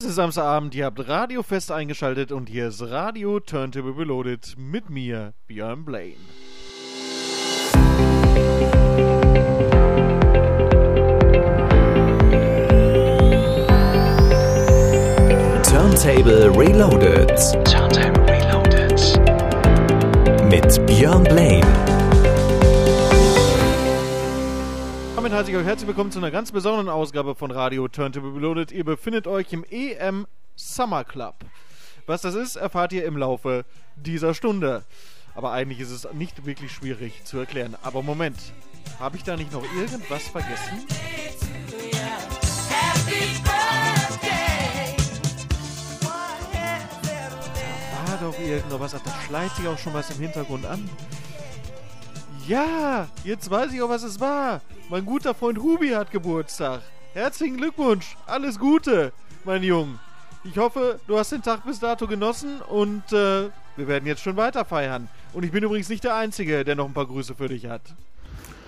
Es ist Samstagabend, ihr habt Radio fest eingeschaltet und hier ist Radio Turntable Reloaded mit mir, Björn Blaine. Turntable Reloaded. Turntable Reloaded. Mit Björn Blaine. Heiße ich euch herzlich willkommen zu einer ganz besonderen Ausgabe von Radio Turntable Reloaded. Ihr befindet euch im EM Summer Club. Was das ist, erfahrt ihr im Laufe dieser Stunde. Aber eigentlich ist es nicht wirklich schwierig zu erklären. Aber Moment, habe ich da nicht noch irgendwas vergessen? Da war doch irgendwas, da schleicht sich auch schon was im Hintergrund an. Ja, jetzt weiß ich auch, was es war. Mein guter Freund Hubi hat Geburtstag. Herzlichen Glückwunsch, alles Gute, mein Junge. Ich hoffe, du hast den Tag bis dato genossen und äh, wir werden jetzt schon weiter feiern. Und ich bin übrigens nicht der Einzige, der noch ein paar Grüße für dich hat.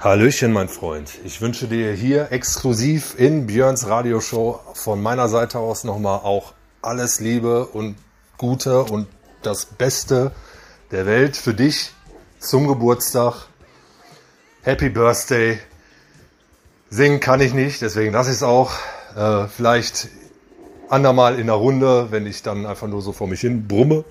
Hallöchen, mein Freund. Ich wünsche dir hier exklusiv in Björns Radioshow von meiner Seite aus nochmal auch alles Liebe und Gute und das Beste der Welt für dich zum Geburtstag. Happy Birthday. Singen kann ich nicht, deswegen lasse ich es auch. Äh, vielleicht andermal in der Runde, wenn ich dann einfach nur so vor mich hin brumme.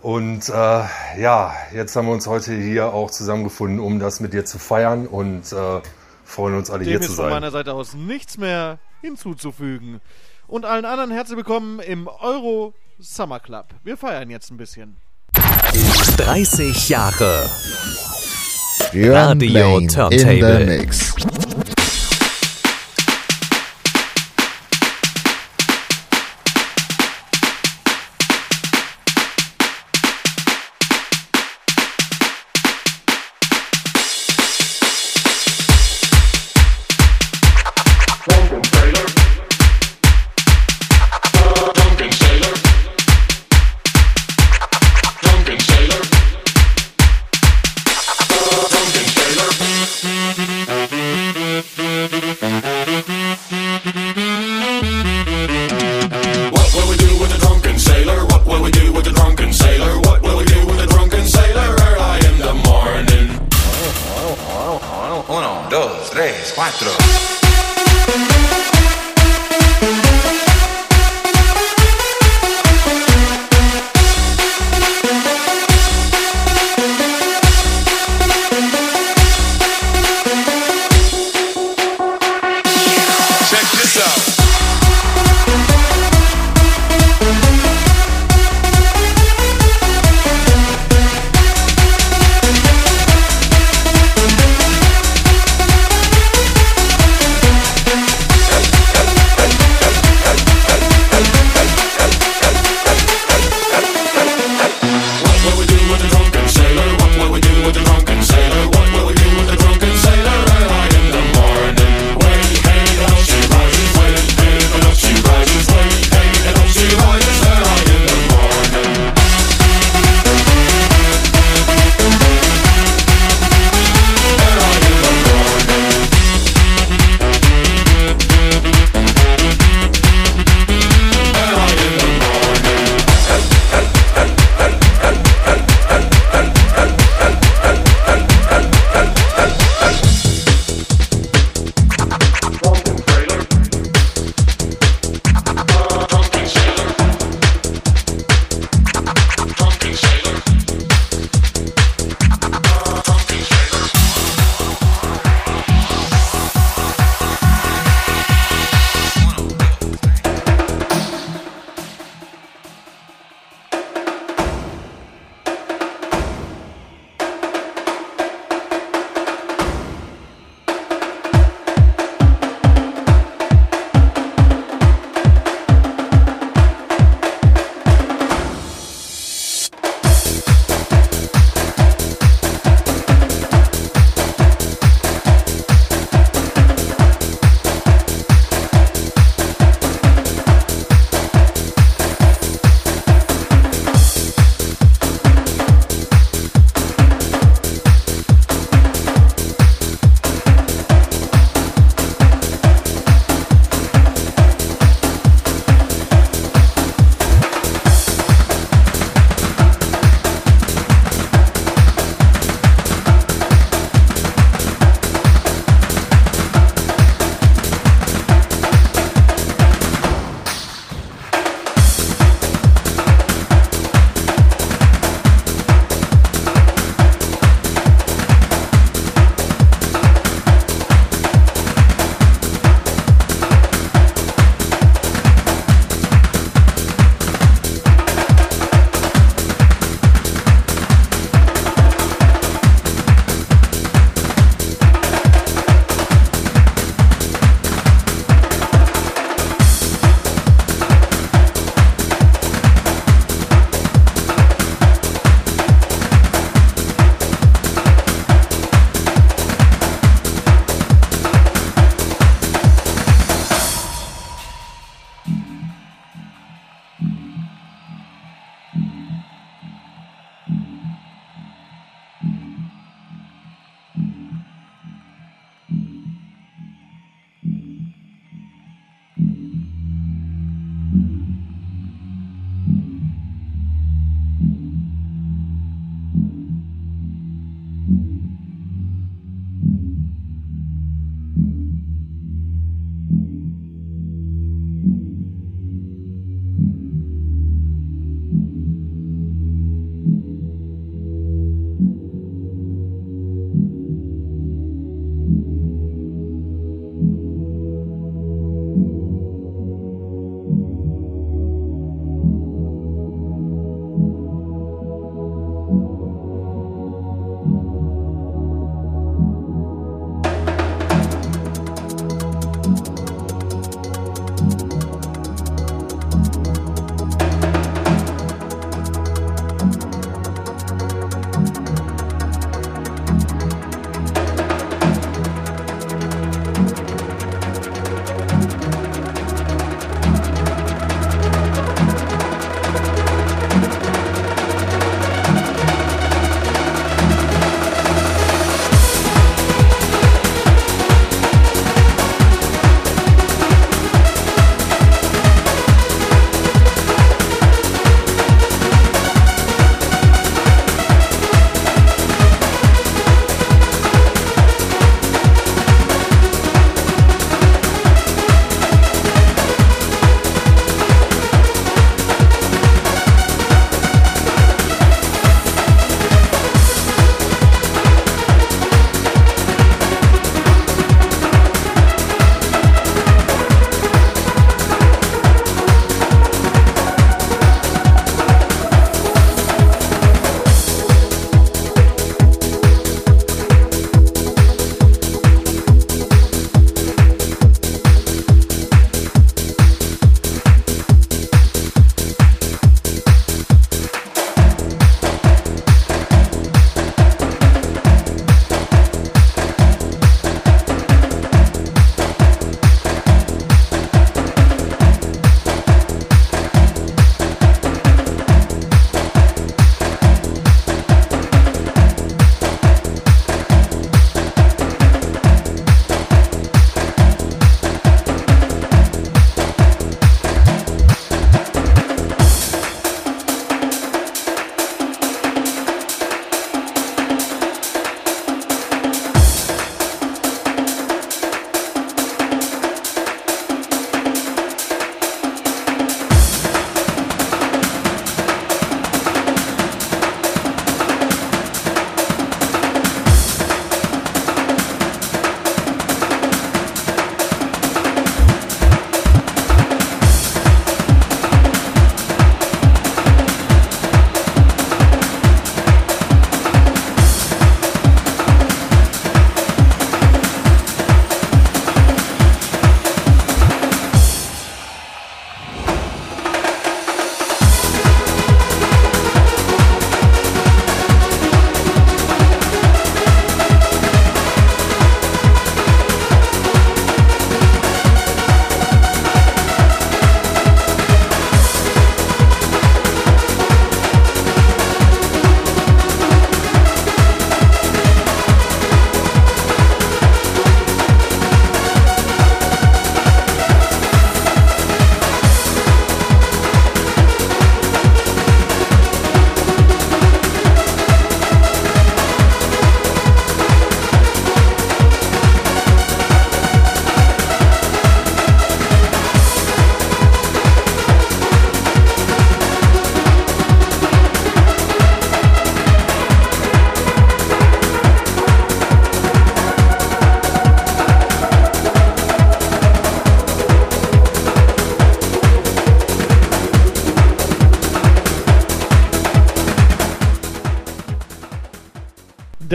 Und äh, ja, jetzt haben wir uns heute hier auch zusammengefunden, um das mit dir zu feiern und äh, freuen uns alle Dem hier ist zu von sein. meiner Seite aus nichts mehr hinzuzufügen. Und allen anderen herzlich willkommen im Euro Summer Club. Wir feiern jetzt ein bisschen. 30 Jahre. Björn Radio Blaine in Turntable. the Mix.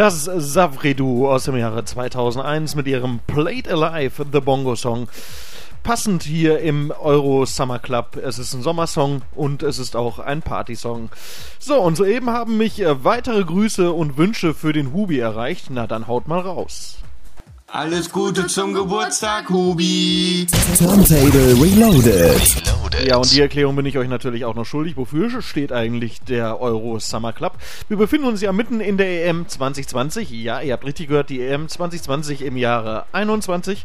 Das Savredu aus dem Jahre 2001 mit ihrem Played Alive, The Bongo Song. Passend hier im Euro Summer Club. Es ist ein Sommersong und es ist auch ein Partysong. So, und soeben haben mich äh, weitere Grüße und Wünsche für den Hubi erreicht. Na, dann haut mal raus. Alles Gute zum Geburtstag, Hubi. Turntable Reloaded. Ja, und die Erklärung bin ich euch natürlich auch noch schuldig. Wofür steht eigentlich der Euro Summer Club? Wir befinden uns ja mitten in der EM 2020. Ja, ihr habt richtig gehört, die EM 2020 im Jahre 21.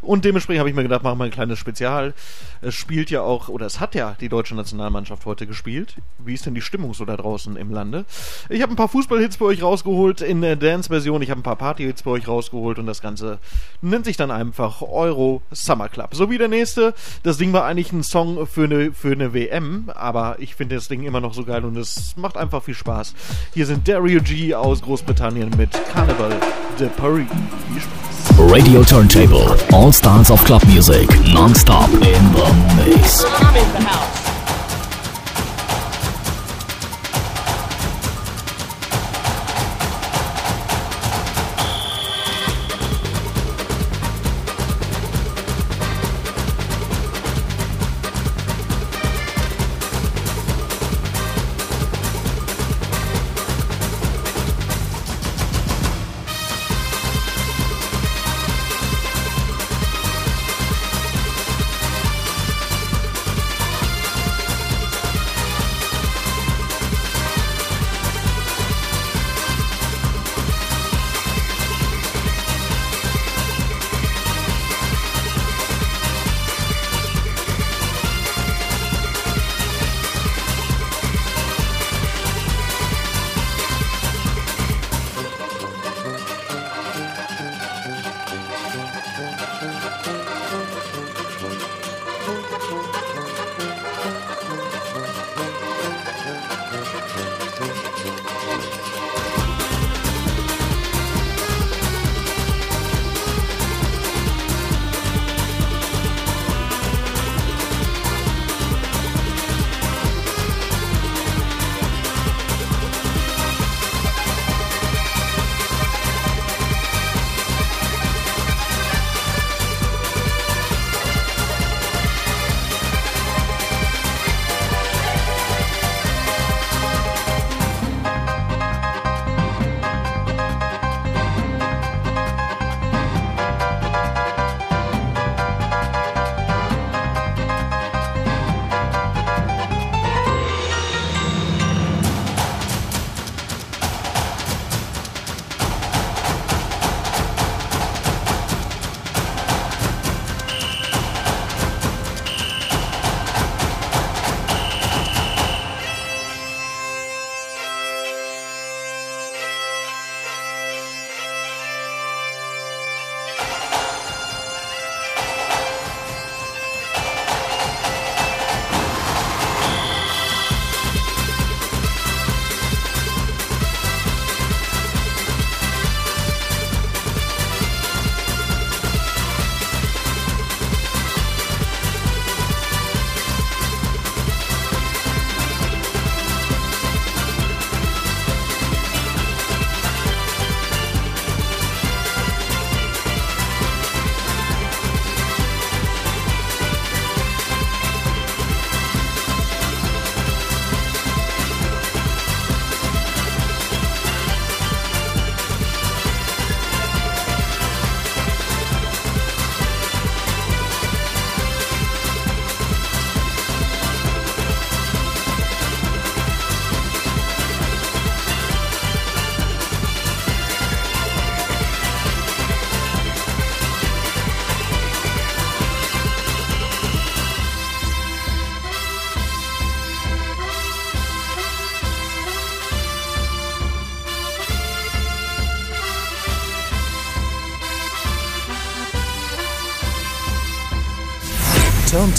Und dementsprechend habe ich mir gedacht, machen wir ein kleines Spezial. Es spielt ja auch, oder es hat ja die deutsche Nationalmannschaft heute gespielt. Wie ist denn die Stimmung so da draußen im Lande? Ich habe ein paar Fußballhits für euch rausgeholt in der Dance-Version. Ich habe ein paar Party-Hits für euch rausgeholt und das Ganze nennt sich dann einfach Euro Summer Club. So wie der nächste. Das Ding war eigentlich ein Song für eine, für eine WM, aber ich finde das Ding immer noch so geil und es macht einfach viel Spaß. Hier sind Dario G aus Großbritannien mit Carnival de Paris. Viel Spaß. Radio Turntable. All styles of club music. Non-stop in the I'm in the house.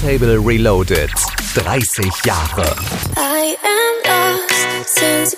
Turntable Reloaded. 30 Jahre. I am lost since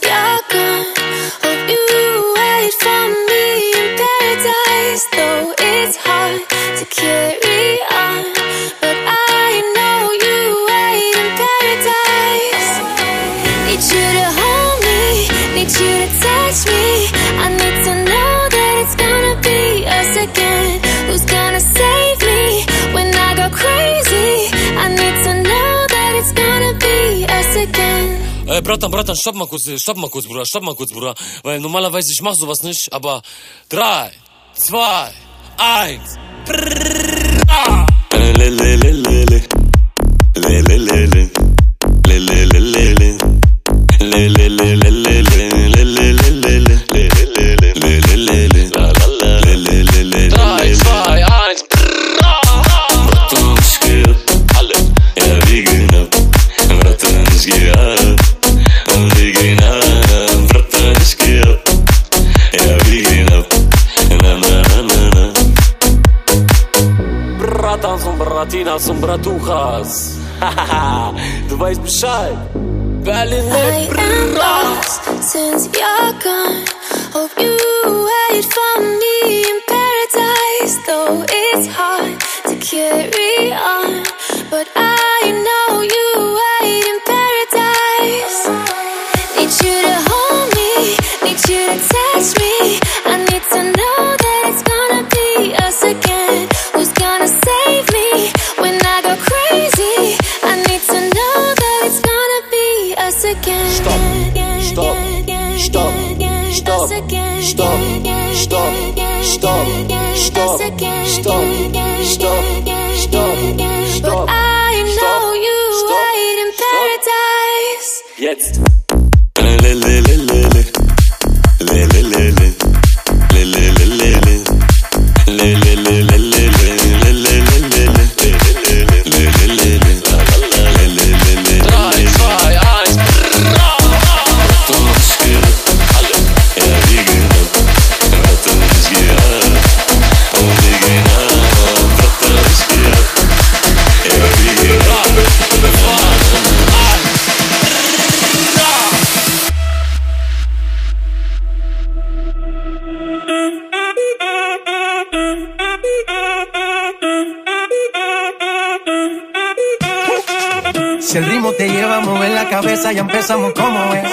Äh, Bratan, Bratan, stopp mal kurz, stopp mal kurz, Bruder, stopp mal kurz, Bruder. Weil normalerweise ich mach sowas nicht, aber drei, zwei, eins. Lele, lele, lele, lele. Não são braturras Tu vais puxar. Velho Since you're Hope you me. cabeza, ya empezamos como es.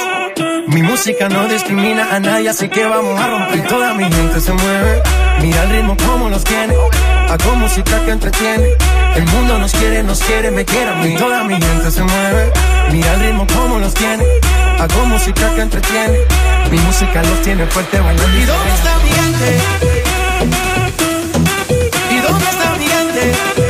Mi música no discrimina a nadie, así que vamos a romper. Toda mi gente se mueve, mira el ritmo como los tiene. Hago música que entretiene. El mundo nos quiere, nos quiere, me quiere a mí. Toda mi gente se mueve, mira el ritmo como los tiene. Hago música que entretiene. Mi música los tiene fuerte bailando. ¿Y dónde está mi gente? ¿Y dónde está mi?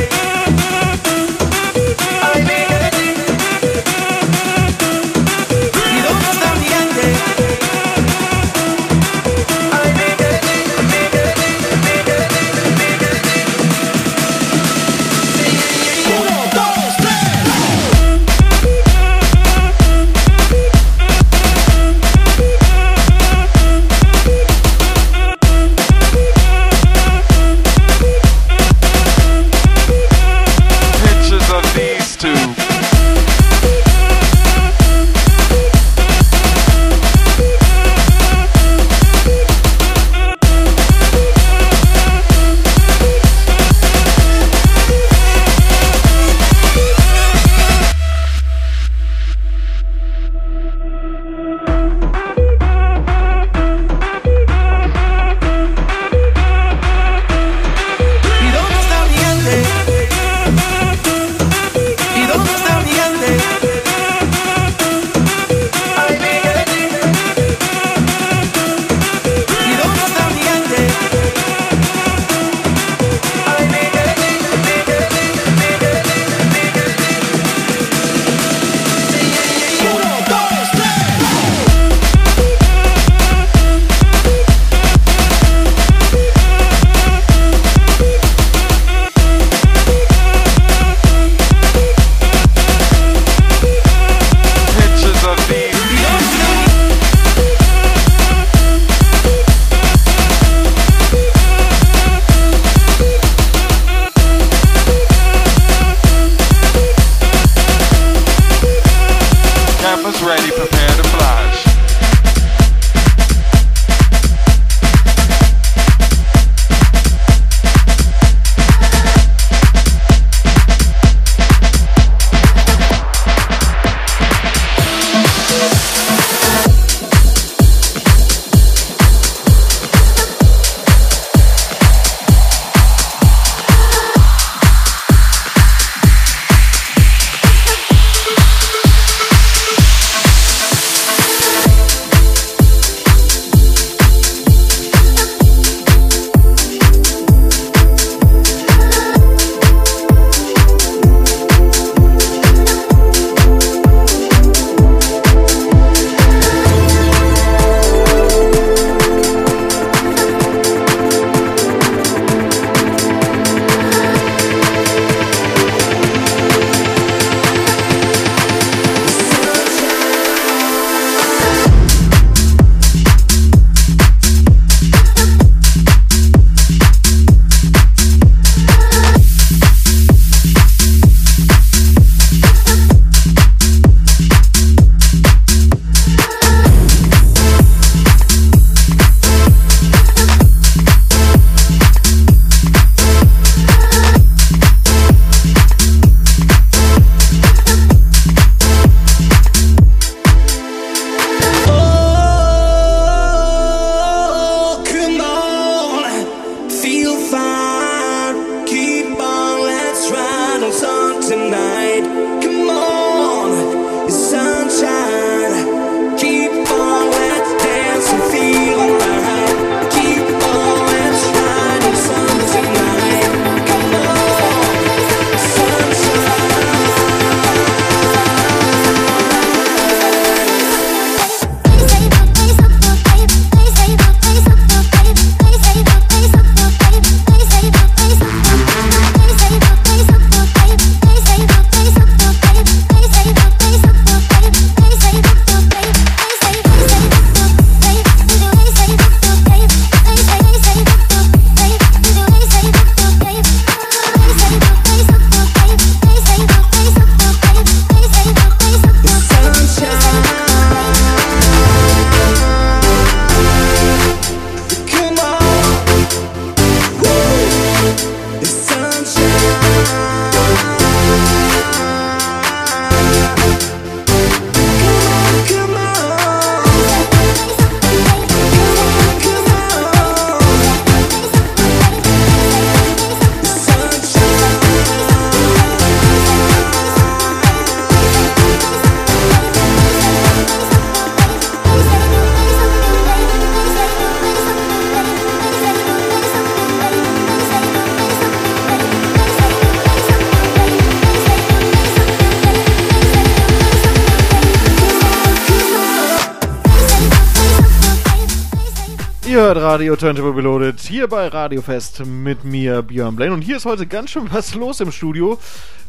Radio Turntable Reloaded hier bei Radio Fest mit mir, Björn Blaine. Und hier ist heute ganz schön was los im Studio.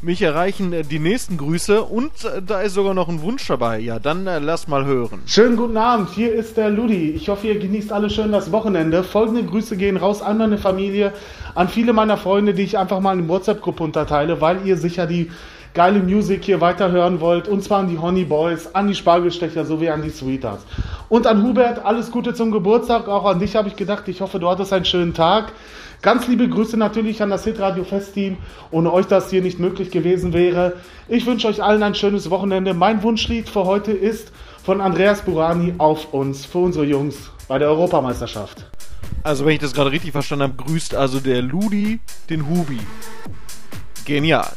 Mich erreichen äh, die nächsten Grüße und äh, da ist sogar noch ein Wunsch dabei. Ja, dann äh, lass mal hören. Schönen guten Abend, hier ist der Ludi. Ich hoffe, ihr genießt alle schön das Wochenende. Folgende Grüße gehen raus an meine Familie, an viele meiner Freunde, die ich einfach mal in WhatsApp-Gruppe unterteile, weil ihr sicher die geile Musik hier weiterhören wollt. Und zwar an die Honey Boys, an die Spargelstecher sowie an die Sweethearts. Und an Hubert, alles Gute zum Geburtstag. Auch an dich habe ich gedacht. Ich hoffe, du hattest einen schönen Tag. Ganz liebe Grüße natürlich an das Hitradio Festteam. Ohne euch das hier nicht möglich gewesen wäre. Ich wünsche euch allen ein schönes Wochenende. Mein Wunschlied für heute ist von Andreas Burani auf uns, für unsere Jungs bei der Europameisterschaft. Also, wenn ich das gerade richtig verstanden habe, grüßt also der Ludi den Hubi. Genial.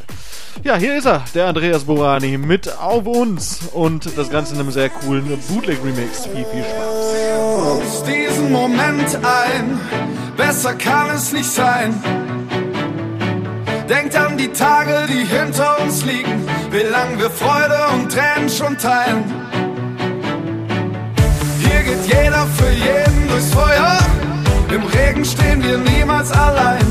Ja, hier ist er, der Andreas Borani mit Auf uns und das Ganze in einem sehr coolen Bootleg-Remix. Viel, viel Spaß. Aus diesem Moment ein, besser kann es nicht sein. Denkt an die Tage, die hinter uns liegen, wie lang wir Freude und Tränen schon teilen. Hier geht jeder für jeden durchs Feuer, im Regen stehen wir niemals allein.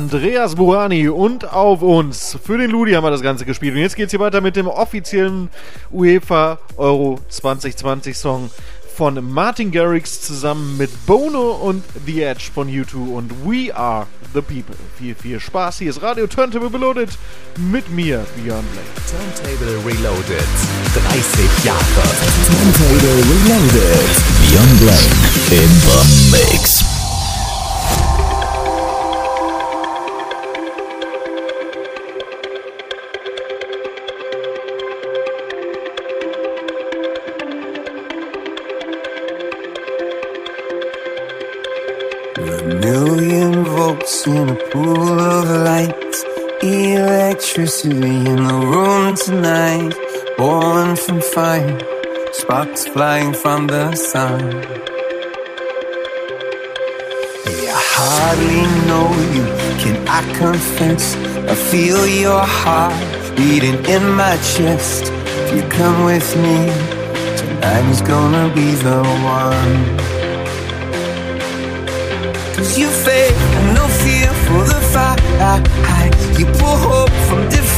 Andreas Burani und auf uns. Für den Ludi haben wir das Ganze gespielt. Und jetzt geht's hier weiter mit dem offiziellen UEFA Euro 2020 Song von Martin Garrix zusammen mit Bono und The Edge von U2 und We Are the People. Viel, viel Spaß. Hier ist Radio Turntable Reloaded mit mir, Björn Black. Turntable Reloaded. 30 Jahre. Turntable Reloaded. Beyond Black in the Mix. Electricity in the room tonight. Born from fire. Sparks flying from the sun. Yeah, I hardly know you. Can I confess? I feel your heart beating in my chest. If you come with me, tonight is gonna be the one. Cause you and no fear for the fight. You pull hope from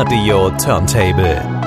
Radio Turntable.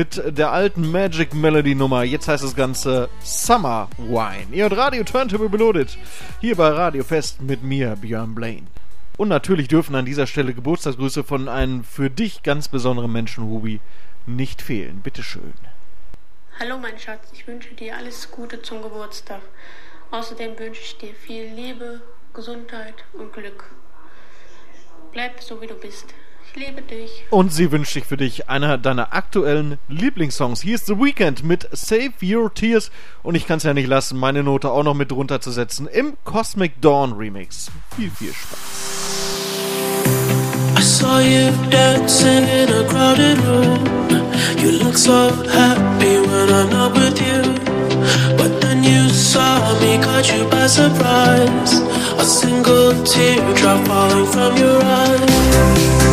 Mit der alten Magic Melody Nummer. Jetzt heißt das Ganze Summer Wine. Ihr hört Radio Turntable Beloaded. Hier bei Radio Fest mit mir, Björn Blaine. Und natürlich dürfen an dieser Stelle Geburtstagsgrüße von einem für dich ganz besonderen Menschen, Hubi, nicht fehlen. Bitteschön. Hallo mein Schatz, ich wünsche dir alles Gute zum Geburtstag. Außerdem wünsche ich dir viel Liebe, Gesundheit und Glück. Bleib so wie du bist. Ich liebe dich. Und sie wünscht sich für dich einer deiner aktuellen Lieblingssongs. Hier ist The Weekend mit Save Your Tears. Und ich kann es ja nicht lassen, meine Note auch noch mit drunter zu setzen im Cosmic Dawn Remix. Viel, viel Spaß. I saw you dancing in a crowded room. You look so happy when I'm not with you. But then you saw me, caught you by surprise. A single teardrop falling from your eye.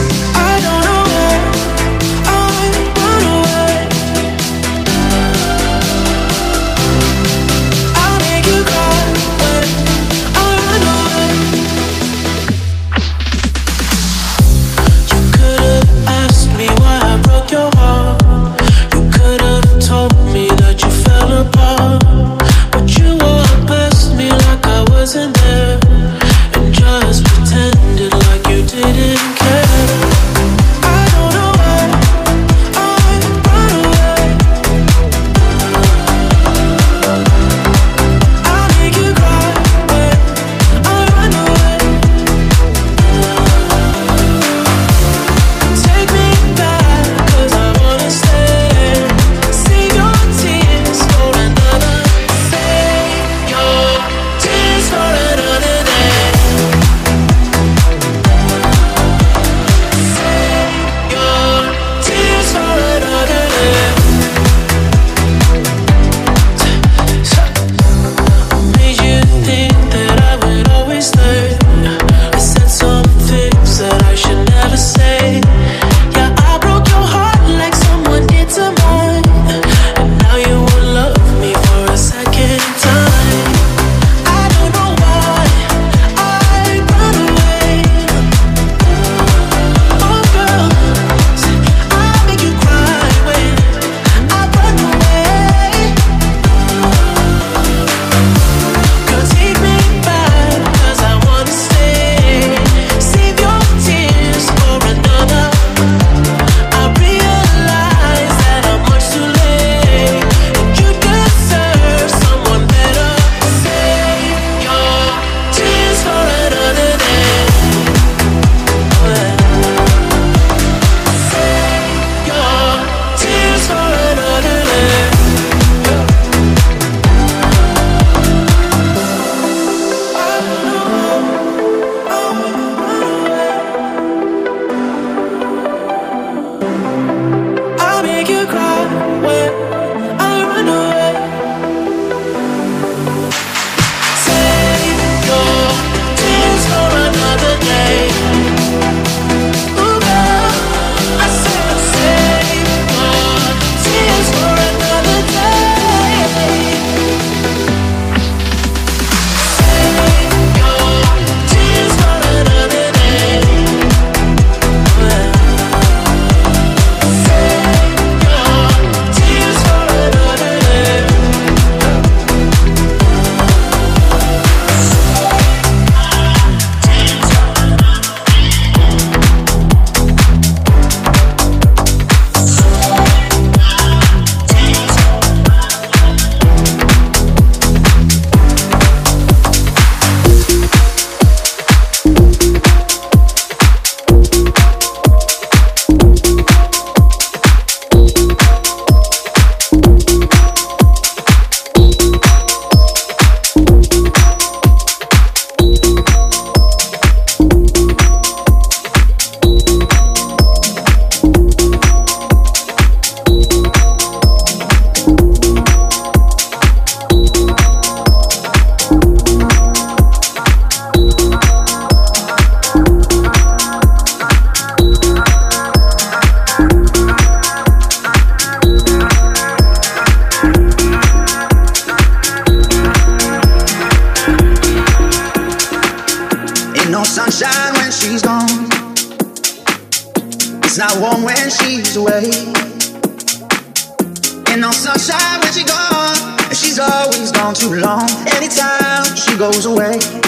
too long. Anytime she goes away.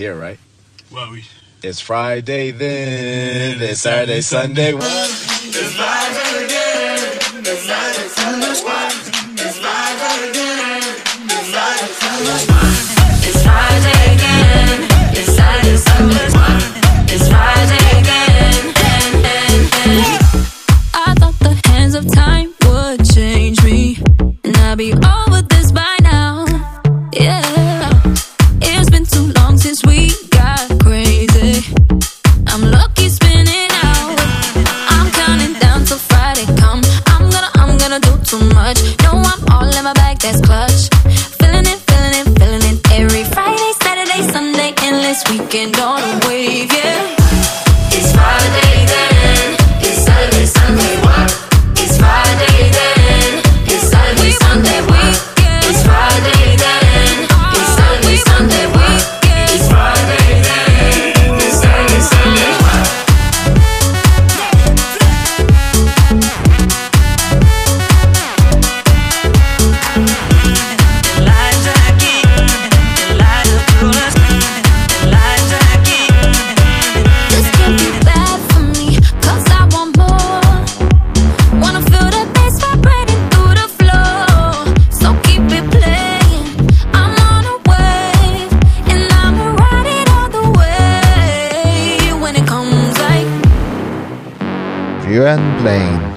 here, right? Well, we. It's Friday then. It's Saturday, Sunday. It's Friday.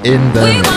In the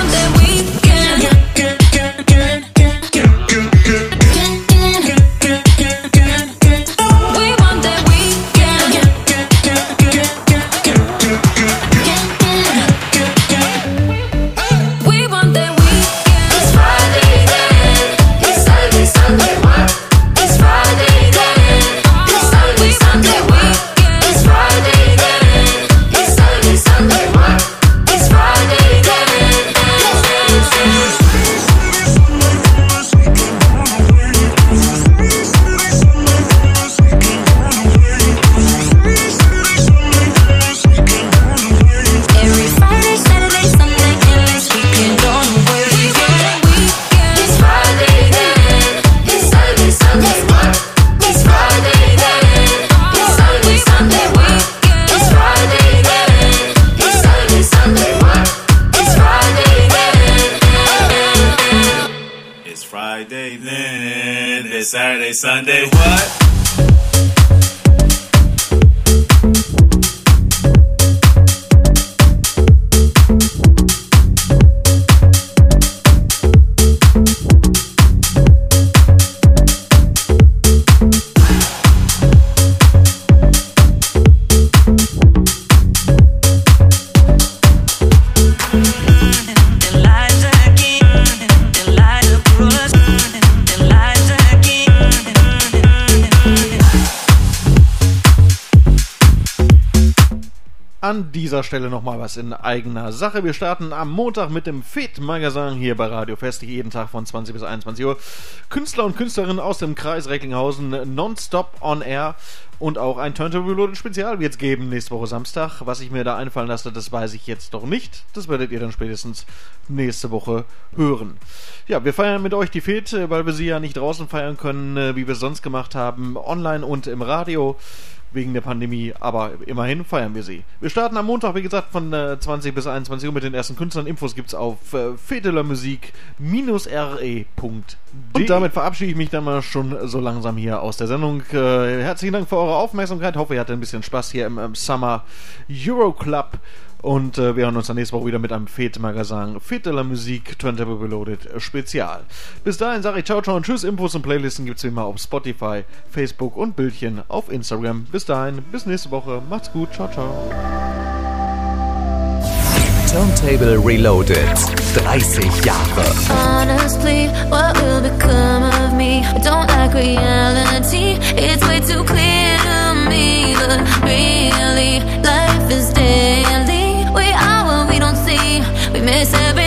dieser Stelle nochmal was in eigener Sache. Wir starten am Montag mit dem Fit-Magazin hier bei Radio Fest, jeden Tag von 20 bis 21 Uhr. Künstler und Künstlerinnen aus dem Kreis Recklinghausen nonstop on air und auch ein Turntable Reloaded Spezial wird es geben nächste Woche Samstag. Was ich mir da einfallen lasse, das weiß ich jetzt noch nicht. Das werdet ihr dann spätestens nächste Woche hören. Ja, wir feiern mit euch die Fit, äh, weil wir sie ja nicht draußen feiern können, äh, wie wir es sonst gemacht haben, online und im Radio wegen der Pandemie, aber immerhin feiern wir sie. Wir starten am Montag, wie gesagt, von äh, 20 bis 21 Uhr mit den ersten Künstlern. Infos gibt's auf äh, fedelermusik-re.de. Und damit verabschiede ich mich dann mal schon so langsam hier aus der Sendung. Äh, herzlichen Dank für eure Aufmerksamkeit. Hoffe, ihr hattet ein bisschen Spaß hier im, im Summer Euro Club. Und äh, wir hören uns dann nächste Woche wieder mit einem Fete-Magazin Fete la Musik Turntable Reloaded äh, Spezial. Bis dahin sage ich ciao, ciao und tschüss. Infos und Playlisten gibt es wie immer auf Spotify, Facebook und Bildchen auf Instagram. Bis dahin, bis nächste Woche. Macht's gut. Ciao, ciao. Turntable Reloaded. 30 Jahre. Honestly, what will become of me? I don't like reality. It's way too clear to me. But really, life is daily. See. We